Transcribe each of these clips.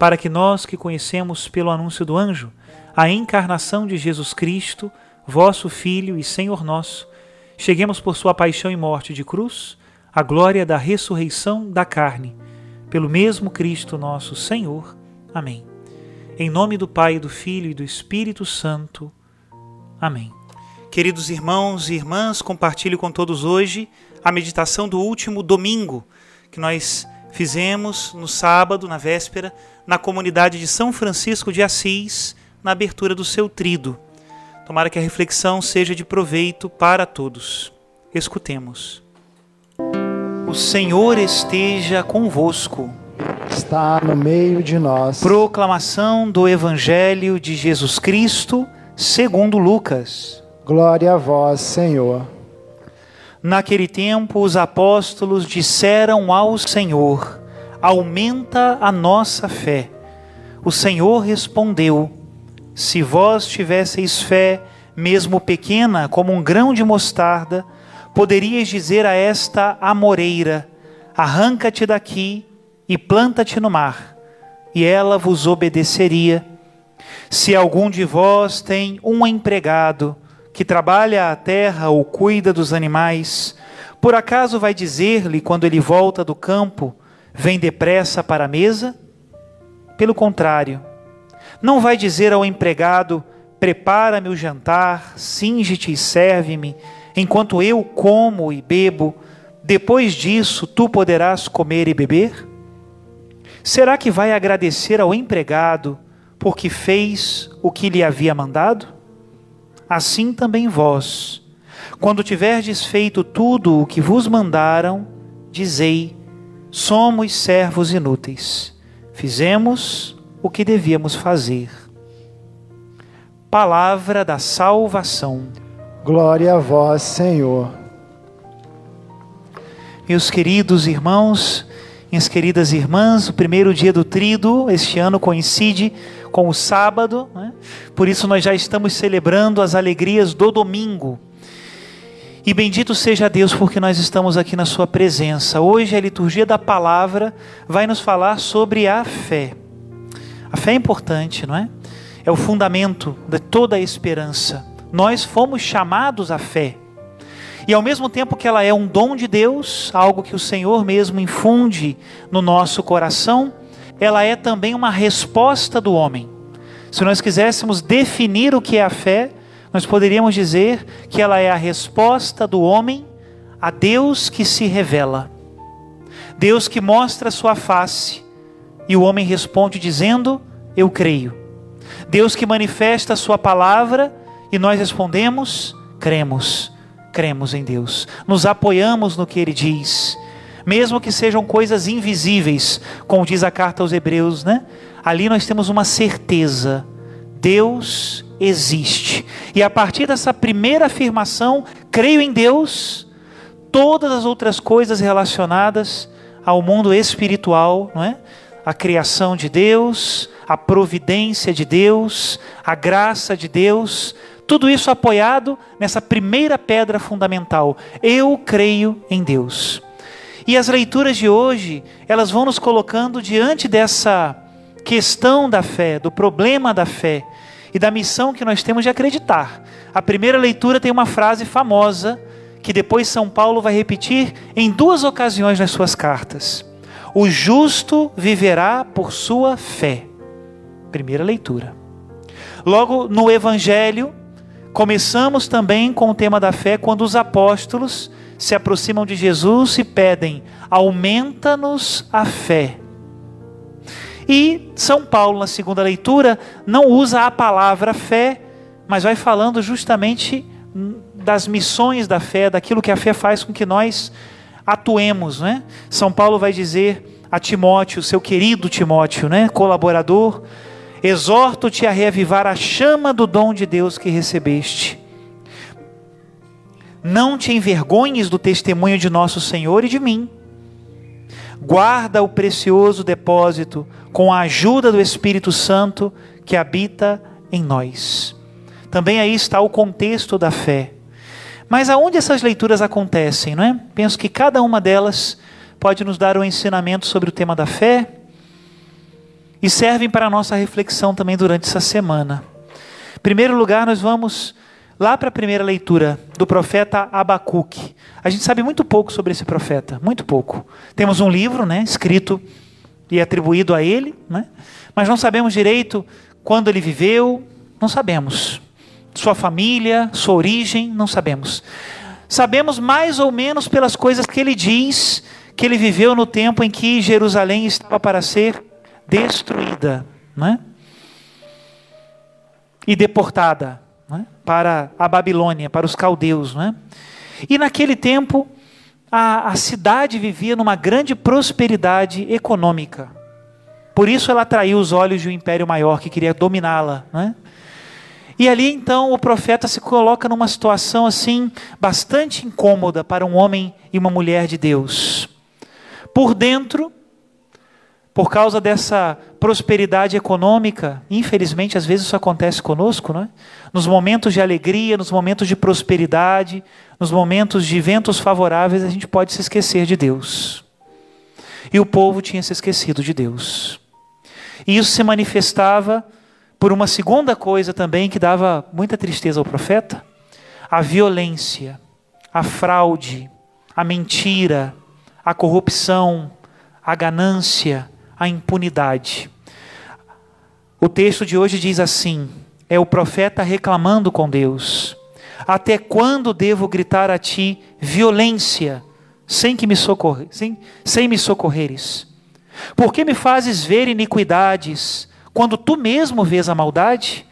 para que nós que conhecemos pelo anúncio do anjo a encarnação de Jesus Cristo, vosso Filho e Senhor nosso, cheguemos por sua paixão e morte de cruz à glória da ressurreição da carne, pelo mesmo Cristo nosso Senhor. Amém. Em nome do Pai, do Filho e do Espírito Santo. Amém. Queridos irmãos e irmãs, compartilho com todos hoje a meditação do último domingo que nós fizemos no sábado, na véspera, na comunidade de São Francisco de Assis, na abertura do seu trido. Tomara que a reflexão seja de proveito para todos. Escutemos. O Senhor esteja convosco. Está no meio de nós. Proclamação do Evangelho de Jesus Cristo, segundo Lucas. Glória a vós, Senhor. Naquele tempo, os apóstolos disseram ao Senhor: Aumenta a nossa fé. O Senhor respondeu: Se vós tivesseis fé, mesmo pequena, como um grão de mostarda, poderíeis dizer a esta amoreira: Arranca-te daqui e planta-te no mar, e ela vos obedeceria. Se algum de vós tem um empregado, que trabalha a terra ou cuida dos animais, por acaso vai dizer-lhe quando ele volta do campo: Vem depressa para a mesa? Pelo contrário, não vai dizer ao empregado: Prepara-me o jantar, singe-te e serve-me, enquanto eu como e bebo, depois disso tu poderás comer e beber? Será que vai agradecer ao empregado porque fez o que lhe havia mandado? Assim também vós, quando tiverdes feito tudo o que vos mandaram, dizei: somos servos inúteis, fizemos o que devíamos fazer. Palavra da salvação. Glória a vós, Senhor. Meus queridos irmãos, minhas queridas irmãs, o primeiro dia do trido este ano coincide com o sábado, né? por isso nós já estamos celebrando as alegrias do domingo. E bendito seja Deus porque nós estamos aqui na Sua presença. Hoje a liturgia da palavra vai nos falar sobre a fé. A fé é importante, não é? É o fundamento de toda a esperança. Nós fomos chamados à fé. E ao mesmo tempo que ela é um dom de Deus, algo que o Senhor mesmo infunde no nosso coração, ela é também uma resposta do homem. Se nós quiséssemos definir o que é a fé, nós poderíamos dizer que ela é a resposta do homem a Deus que se revela. Deus que mostra a sua face e o homem responde dizendo: Eu creio. Deus que manifesta sua palavra e nós respondemos: Cremos. Cremos em Deus. Nos apoiamos no que ele diz mesmo que sejam coisas invisíveis, como diz a carta aos Hebreus, né? Ali nós temos uma certeza: Deus existe. E a partir dessa primeira afirmação, creio em Deus, todas as outras coisas relacionadas ao mundo espiritual, não é? a criação de Deus, a providência de Deus, a graça de Deus, tudo isso apoiado nessa primeira pedra fundamental. Eu creio em Deus. E as leituras de hoje, elas vão nos colocando diante dessa questão da fé, do problema da fé e da missão que nós temos de acreditar. A primeira leitura tem uma frase famosa que depois São Paulo vai repetir em duas ocasiões nas suas cartas. O justo viverá por sua fé. Primeira leitura. Logo no Evangelho, começamos também com o tema da fé quando os apóstolos se aproximam de Jesus e pedem: aumenta-nos a fé. E São Paulo, na segunda leitura, não usa a palavra fé, mas vai falando justamente das missões da fé, daquilo que a fé faz com que nós atuemos, né? São Paulo vai dizer a Timóteo, seu querido Timóteo, né, colaborador, exorto-te a reavivar a chama do dom de Deus que recebeste. Não te envergonhes do testemunho de nosso Senhor e de mim. Guarda o precioso depósito com a ajuda do Espírito Santo que habita em nós. Também aí está o contexto da fé. Mas aonde essas leituras acontecem, não é? Penso que cada uma delas pode nos dar um ensinamento sobre o tema da fé e servem para a nossa reflexão também durante essa semana. Em primeiro lugar, nós vamos lá para a primeira leitura do profeta Abacuque. A gente sabe muito pouco sobre esse profeta, muito pouco. Temos um livro, né, escrito e atribuído a ele, né? Mas não sabemos direito quando ele viveu, não sabemos sua família, sua origem, não sabemos. Sabemos mais ou menos pelas coisas que ele diz que ele viveu no tempo em que Jerusalém estava para ser destruída né? e deportada? Para a Babilônia, para os caldeus. Né? E naquele tempo, a, a cidade vivia numa grande prosperidade econômica. Por isso ela atraiu os olhos de um império maior que queria dominá-la. Né? E ali então o profeta se coloca numa situação assim bastante incômoda para um homem e uma mulher de Deus. Por dentro, por causa dessa prosperidade econômica, infelizmente às vezes isso acontece conosco, não é? Nos momentos de alegria, nos momentos de prosperidade, nos momentos de ventos favoráveis, a gente pode se esquecer de Deus. E o povo tinha se esquecido de Deus. E isso se manifestava por uma segunda coisa também que dava muita tristeza ao profeta: a violência, a fraude, a mentira, a corrupção, a ganância, a impunidade. O texto de hoje diz assim: é o profeta reclamando com Deus. Até quando devo gritar a ti violência, sem que me socorrer, sem, sem me socorreres? Por que me fazes ver iniquidades? Quando tu mesmo vês a maldade,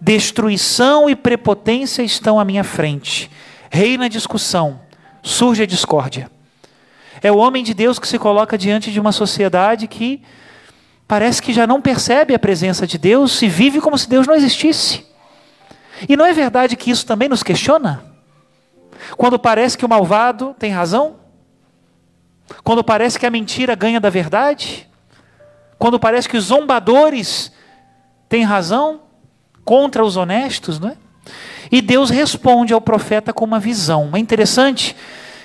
destruição e prepotência estão à minha frente. Reina a discussão, surge a discórdia. É o homem de Deus que se coloca diante de uma sociedade que parece que já não percebe a presença de Deus e vive como se Deus não existisse. E não é verdade que isso também nos questiona? Quando parece que o malvado tem razão? Quando parece que a mentira ganha da verdade? Quando parece que os zombadores têm razão contra os honestos, não é? E Deus responde ao profeta com uma visão. É interessante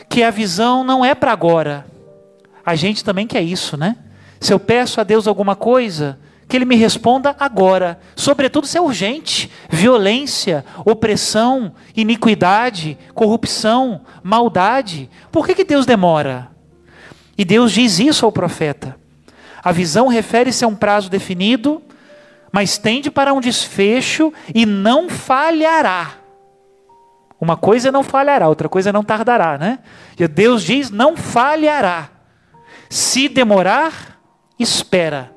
que a visão não é para agora. A gente também quer isso, né? Se eu peço a Deus alguma coisa, que Ele me responda agora. Sobretudo se é urgente. Violência, opressão, iniquidade, corrupção, maldade. Por que, que Deus demora? E Deus diz isso ao profeta. A visão refere-se a um prazo definido, mas tende para um desfecho e não falhará. Uma coisa não falhará, outra coisa não tardará, né? E Deus diz: não falhará. Se demorar, espera,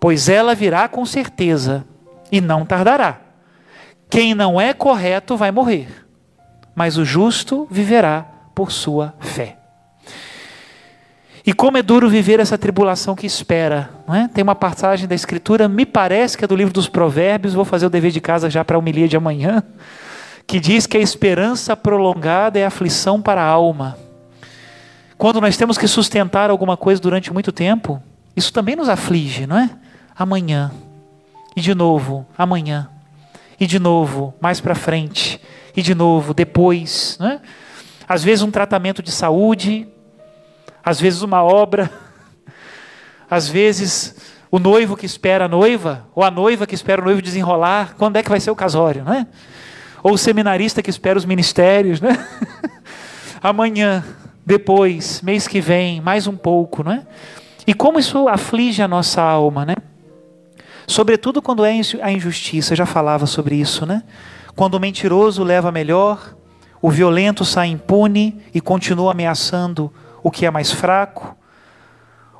pois ela virá com certeza e não tardará. Quem não é correto vai morrer, mas o justo viverá por sua fé. E como é duro viver essa tribulação que espera. Não é? Tem uma passagem da Escritura, me parece que é do livro dos Provérbios, vou fazer o dever de casa já para a homilia de amanhã, que diz que a esperança prolongada é aflição para a alma. Quando nós temos que sustentar alguma coisa durante muito tempo, Isso também nos aflige, não é? Amanhã. E de novo, amanhã. E de novo, mais para frente. E de novo, depois, não é? Às vezes um tratamento de saúde, às vezes uma obra, às vezes o noivo que espera a noiva, ou a noiva que espera o noivo desenrolar, quando é que vai ser o casório, não é? Ou o seminarista que espera os ministérios, né? Amanhã, depois, mês que vem, mais um pouco, não é? E como isso aflige a nossa alma, né? Sobretudo quando é a injustiça, eu já falava sobre isso, né? Quando o mentiroso leva melhor, o violento sai impune e continua ameaçando o que é mais fraco.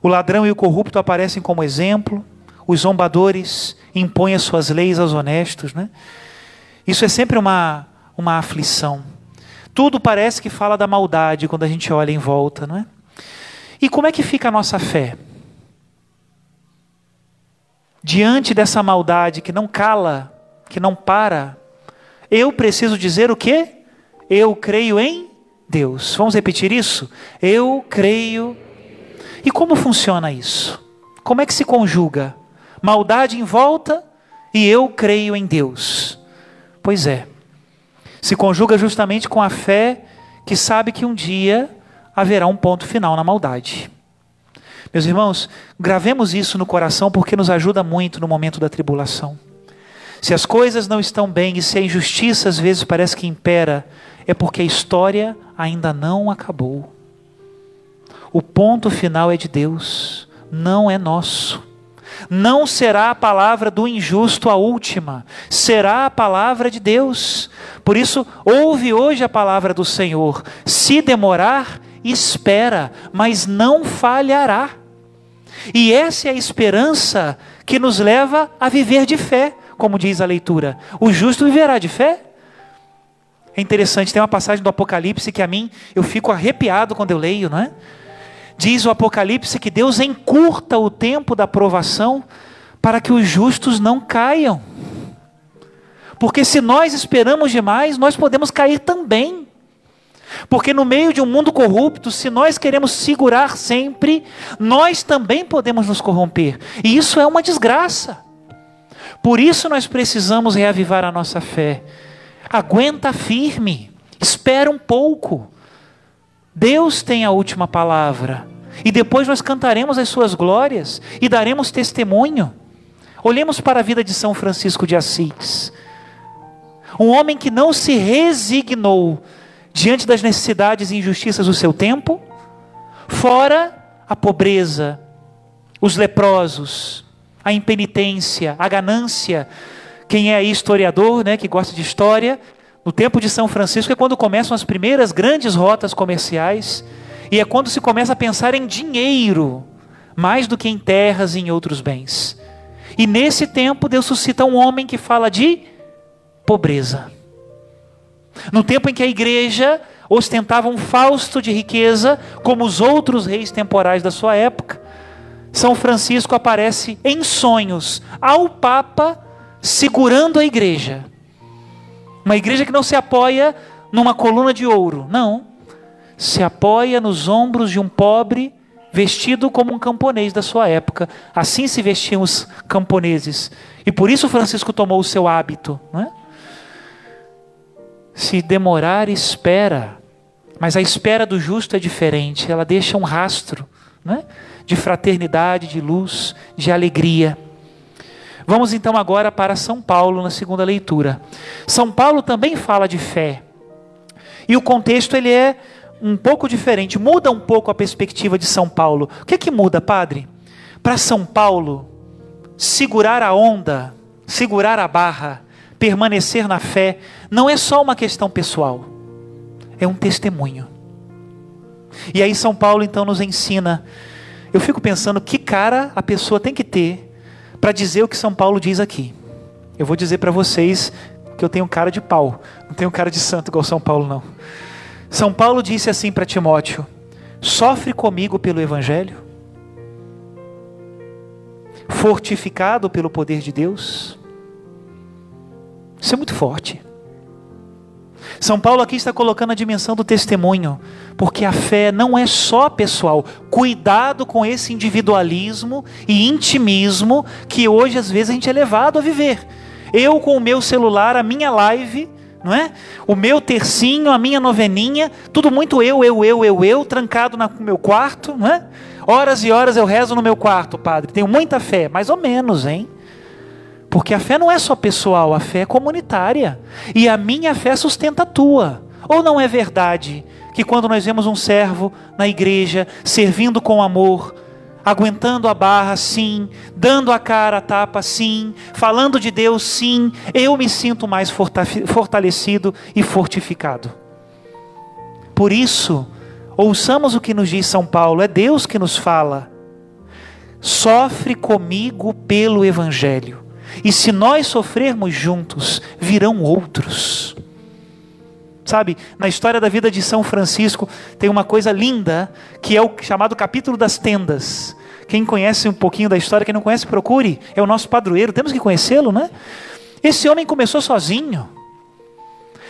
O ladrão e o corrupto aparecem como exemplo. Os zombadores impõem as suas leis aos honestos, né? Isso é sempre uma, uma aflição. Tudo parece que fala da maldade quando a gente olha em volta, não é? E como é que fica a nossa fé? Diante dessa maldade que não cala, que não para, eu preciso dizer o quê? Eu creio em Deus. Vamos repetir isso? Eu creio. E como funciona isso? Como é que se conjuga? Maldade em volta e eu creio em Deus. Pois é. Se conjuga justamente com a fé que sabe que um dia haverá um ponto final na maldade. Meus irmãos, gravemos isso no coração porque nos ajuda muito no momento da tribulação. Se as coisas não estão bem e se a injustiça às vezes parece que impera, é porque a história ainda não acabou. O ponto final é de Deus, não é nosso. Não será a palavra do injusto a última, será a palavra de Deus. Por isso, ouve hoje a palavra do Senhor. Se demorar, espera, mas não falhará. E essa é a esperança que nos leva a viver de fé, como diz a leitura. O justo viverá de fé. É interessante, tem uma passagem do Apocalipse que a mim eu fico arrepiado quando eu leio, não é? Diz o Apocalipse que Deus encurta o tempo da provação para que os justos não caiam. Porque se nós esperamos demais, nós podemos cair também. Porque no meio de um mundo corrupto, se nós queremos segurar sempre, nós também podemos nos corromper. E isso é uma desgraça. Por isso nós precisamos reavivar a nossa fé. Aguenta firme, espera um pouco. Deus tem a última palavra. E depois nós cantaremos as suas glórias e daremos testemunho. Olhemos para a vida de São Francisco de Assis. Um homem que não se resignou diante das necessidades e injustiças do seu tempo, fora a pobreza, os leprosos, a impenitência, a ganância. Quem é historiador, né, que gosta de história, no tempo de São Francisco é quando começam as primeiras grandes rotas comerciais e é quando se começa a pensar em dinheiro, mais do que em terras e em outros bens. E nesse tempo Deus suscita um homem que fala de pobreza. No tempo em que a igreja ostentava um fausto de riqueza, como os outros reis temporais da sua época, São Francisco aparece em sonhos ao Papa segurando a igreja. Uma igreja que não se apoia numa coluna de ouro, não se apoia nos ombros de um pobre vestido como um camponês da sua época. Assim se vestiam os camponeses. E por isso Francisco tomou o seu hábito. Não é? Se demorar, espera. Mas a espera do justo é diferente. Ela deixa um rastro não é? de fraternidade, de luz, de alegria. Vamos então agora para São Paulo na segunda leitura. São Paulo também fala de fé. E o contexto ele é um pouco diferente, muda um pouco a perspectiva de São Paulo. O que é que muda, padre? Para São Paulo, segurar a onda, segurar a barra, permanecer na fé, não é só uma questão pessoal, é um testemunho. E aí São Paulo então nos ensina. Eu fico pensando que cara a pessoa tem que ter para dizer o que São Paulo diz aqui. Eu vou dizer para vocês que eu tenho cara de pau, não tenho cara de santo igual São Paulo não. São Paulo disse assim para Timóteo: sofre comigo pelo Evangelho, fortificado pelo poder de Deus. Isso é muito forte. São Paulo aqui está colocando a dimensão do testemunho, porque a fé não é só pessoal. Cuidado com esse individualismo e intimismo que hoje às vezes a gente é levado a viver. Eu com o meu celular, a minha live, não é? O meu tercinho, a minha noveninha, tudo muito eu, eu, eu, eu, eu, trancado no meu quarto, não é? Horas e horas eu rezo no meu quarto, padre. Tenho muita fé, mais ou menos, hein? Porque a fé não é só pessoal, a fé é comunitária. E a minha fé sustenta a tua. Ou não é verdade que quando nós vemos um servo na igreja servindo com amor, aguentando a barra, sim, dando a cara a tapa, sim, falando de Deus, sim, eu me sinto mais fortalecido e fortificado. Por isso, ouçamos o que nos diz São Paulo, é Deus que nos fala. Sofre comigo pelo Evangelho e se nós sofrermos juntos, virão outros. Sabe, na história da vida de São Francisco tem uma coisa linda, que é o chamado capítulo das tendas. Quem conhece um pouquinho da história, quem não conhece, procure. É o nosso padroeiro, temos que conhecê-lo, né? Esse homem começou sozinho.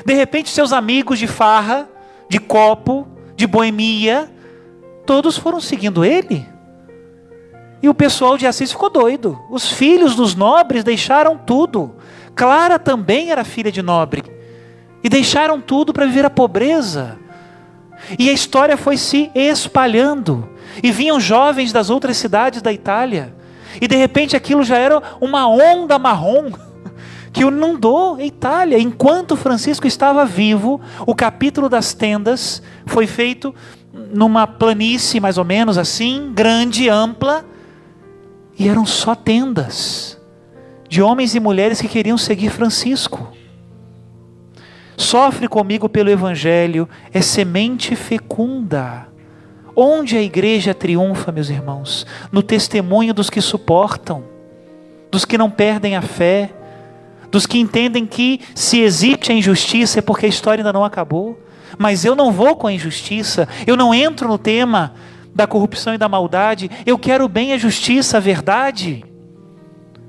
De repente, seus amigos de farra, de copo, de boemia, todos foram seguindo ele. E o pessoal de Assis ficou doido. Os filhos dos nobres deixaram tudo. Clara também era filha de nobre. E deixaram tudo para viver a pobreza. E a história foi se espalhando. E vinham jovens das outras cidades da Itália. E de repente aquilo já era uma onda marrom que inundou a Itália. Enquanto Francisco estava vivo, o capítulo das tendas foi feito numa planície mais ou menos assim, grande, ampla, e eram só tendas de homens e mulheres que queriam seguir Francisco. Sofre comigo pelo Evangelho, é semente fecunda. Onde a igreja triunfa, meus irmãos? No testemunho dos que suportam, dos que não perdem a fé, dos que entendem que se existe a injustiça é porque a história ainda não acabou. Mas eu não vou com a injustiça, eu não entro no tema da corrupção e da maldade, eu quero bem, a justiça, a verdade.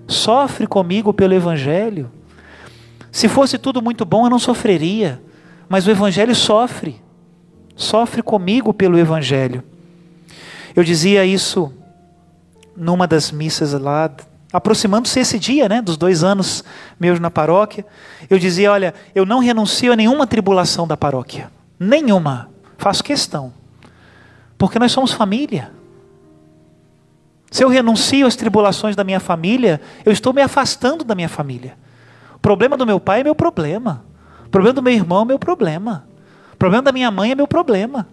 Sofre comigo pelo Evangelho. Se fosse tudo muito bom, eu não sofreria, mas o Evangelho sofre, sofre comigo pelo Evangelho. Eu dizia isso numa das missas lá, aproximando-se esse dia, né, dos dois anos meus na paróquia. Eu dizia: olha, eu não renuncio a nenhuma tribulação da paróquia, nenhuma, faço questão. Porque nós somos família. Se eu renuncio às tribulações da minha família, eu estou me afastando da minha família. O problema do meu pai é meu problema. O problema do meu irmão é meu problema. O problema da minha mãe é meu problema.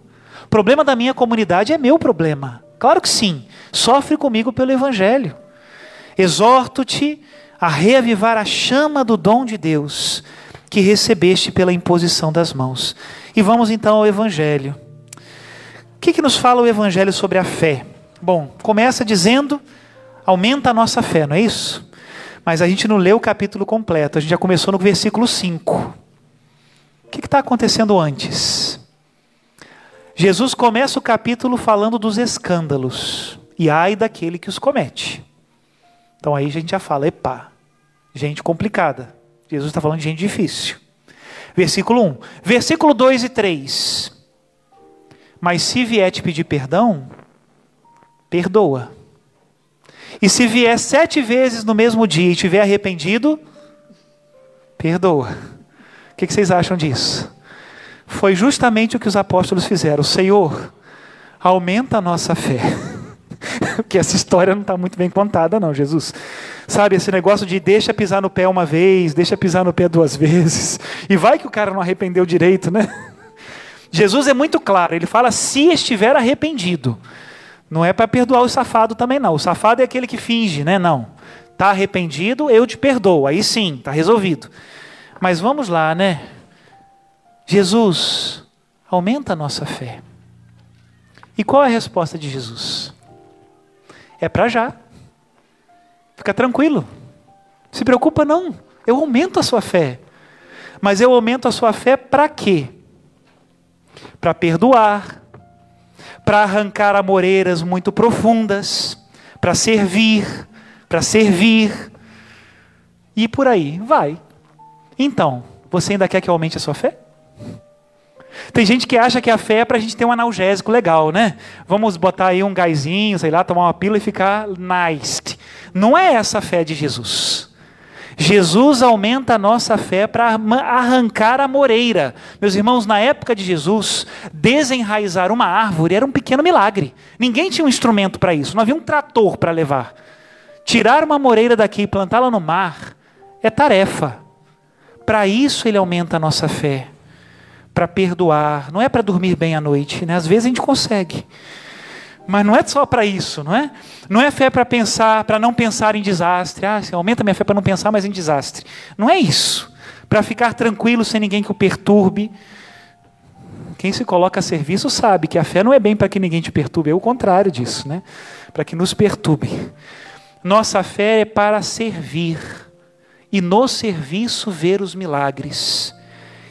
O problema da minha comunidade é meu problema. Claro que sim. Sofre comigo pelo Evangelho. Exorto-te a reavivar a chama do dom de Deus que recebeste pela imposição das mãos. E vamos então ao Evangelho. O que, que nos fala o Evangelho sobre a fé? Bom, começa dizendo, aumenta a nossa fé, não é isso? Mas a gente não leu o capítulo completo, a gente já começou no versículo 5. O que está acontecendo antes? Jesus começa o capítulo falando dos escândalos, e ai daquele que os comete. Então aí a gente já fala, epá, gente complicada. Jesus está falando de gente difícil. Versículo 1. Versículo 2 e 3. Mas se vier te pedir perdão, perdoa. E se vier sete vezes no mesmo dia e tiver arrependido, perdoa. O que vocês acham disso? Foi justamente o que os apóstolos fizeram. Senhor, aumenta a nossa fé. Porque essa história não está muito bem contada, não, Jesus. Sabe, esse negócio de deixa pisar no pé uma vez, deixa pisar no pé duas vezes. E vai que o cara não arrependeu direito, né? Jesus é muito claro, ele fala se estiver arrependido. Não é para perdoar o safado também não. O safado é aquele que finge, né? Não. Tá arrependido, eu te perdoo. Aí sim, tá resolvido. Mas vamos lá, né? Jesus aumenta a nossa fé. E qual é a resposta de Jesus? É para já. Fica tranquilo. Se preocupa não. Eu aumento a sua fé. Mas eu aumento a sua fé para quê? Para perdoar, para arrancar amoreiras muito profundas, para servir, para servir, e por aí vai. Então, você ainda quer que eu aumente a sua fé? Tem gente que acha que a fé é para a gente ter um analgésico legal, né? Vamos botar aí um gásinho, sei lá, tomar uma pílula e ficar nice. Não é essa a fé de Jesus. Jesus aumenta a nossa fé para arrancar a moreira. Meus irmãos, na época de Jesus, desenraizar uma árvore era um pequeno milagre. Ninguém tinha um instrumento para isso, não havia um trator para levar. Tirar uma moreira daqui e plantá-la no mar é tarefa. Para isso ele aumenta a nossa fé, para perdoar. Não é para dormir bem à noite, né? Às vezes a gente consegue. Mas não é só para isso, não é? Não é fé para pensar, para não pensar em desastre. Ah, aumenta minha fé para não pensar mais em desastre. Não é isso. Para ficar tranquilo sem ninguém que o perturbe. Quem se coloca a serviço sabe que a fé não é bem para que ninguém te perturbe, é o contrário disso, né? Para que nos perturbe. Nossa fé é para servir e no serviço ver os milagres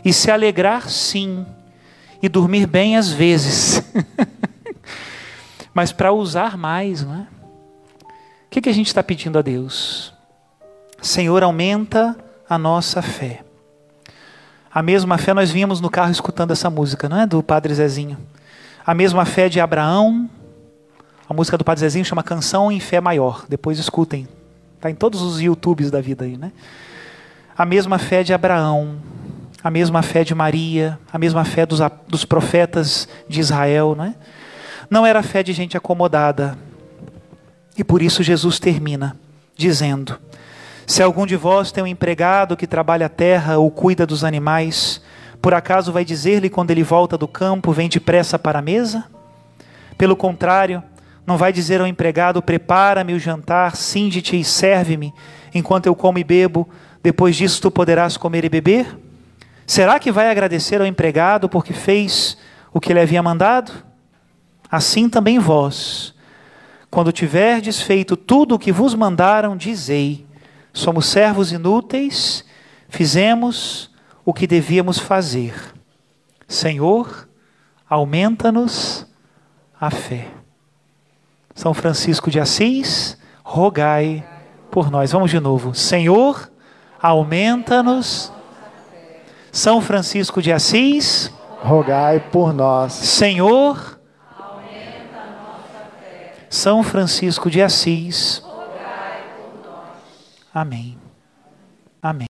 e se alegrar sim e dormir bem às vezes. mas para usar mais, não é? O que, que a gente está pedindo a Deus? Senhor, aumenta a nossa fé. A mesma fé, nós vínhamos no carro escutando essa música, não é? Do Padre Zezinho. A mesma fé de Abraão. A música do Padre Zezinho chama Canção em Fé Maior. Depois escutem. Está em todos os YouTubes da vida aí, né? A mesma fé de Abraão. A mesma fé de Maria. A mesma fé dos, dos profetas de Israel, não é? Não era fé de gente acomodada. E por isso Jesus termina dizendo: Se algum de vós tem um empregado que trabalha a terra ou cuida dos animais, por acaso vai dizer-lhe quando ele volta do campo, vem depressa para a mesa? Pelo contrário, não vai dizer ao empregado: Prepara-me o jantar, cinde-te e serve-me, enquanto eu como e bebo, depois disso tu poderás comer e beber? Será que vai agradecer ao empregado porque fez o que ele havia mandado? Assim também vós, quando tiverdes feito tudo o que vos mandaram, dizei: somos servos inúteis, fizemos o que devíamos fazer. Senhor, aumenta-nos a fé. São Francisco de Assis, rogai por nós. Vamos de novo. Senhor, aumenta-nos. São Francisco de Assis, rogai por nós. Senhor, são Francisco de Assis. Amém. Amém.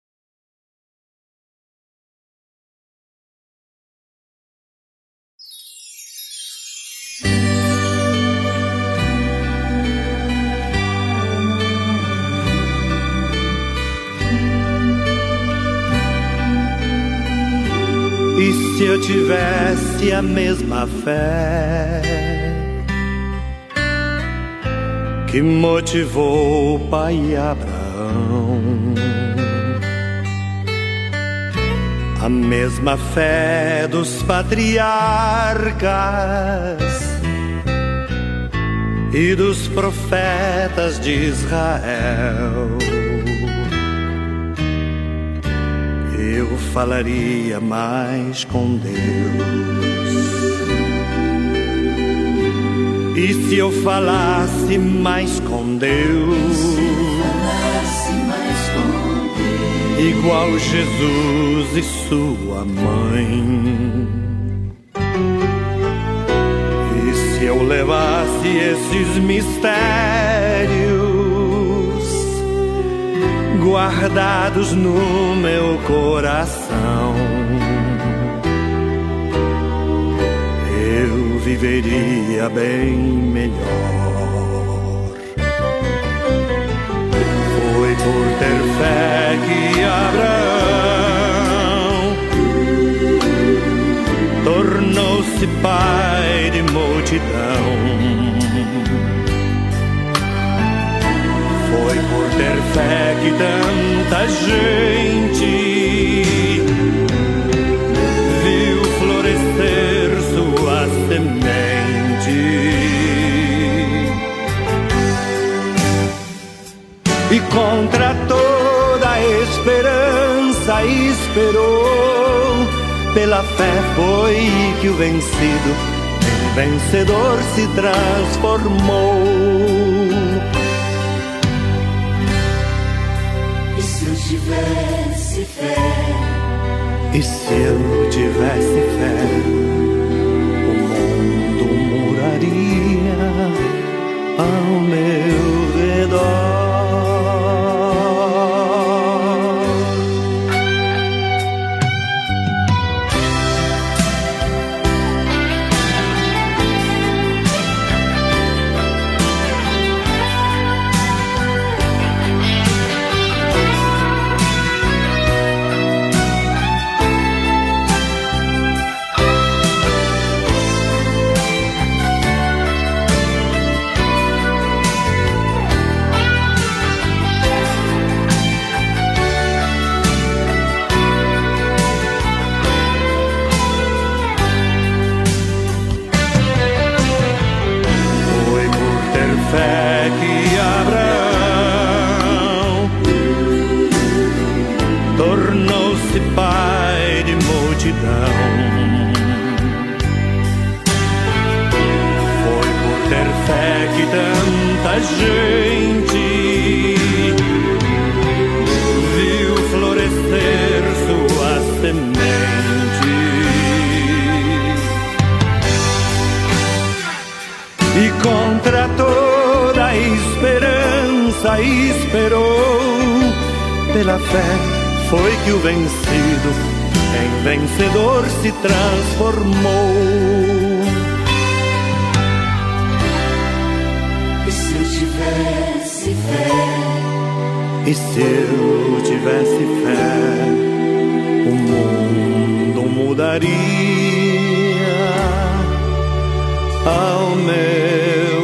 E se eu tivesse a mesma fé? Que motivou o pai Abraão. A mesma fé dos patriarcas e dos profetas de Israel. Eu falaria mais com Deus e se eu falasse mais com Deus, igual Jesus e sua mãe. E se eu levasse esses mistérios guardados no meu coração viveria bem melhor. Foi por ter fé que Abraão tornou-se pai de multidão. Foi por ter fé que tanta gente contra toda esperança esperou. Pela fé foi que o vencido em vencedor se transformou. E se eu tivesse fé? E se eu tivesse fé, o mundo moraria ao meu redor. esperança esperou. Pela fé foi que o vencido em vencedor se transformou. E se eu tivesse fé? E se eu tivesse fé? O mundo mudaria ao meu.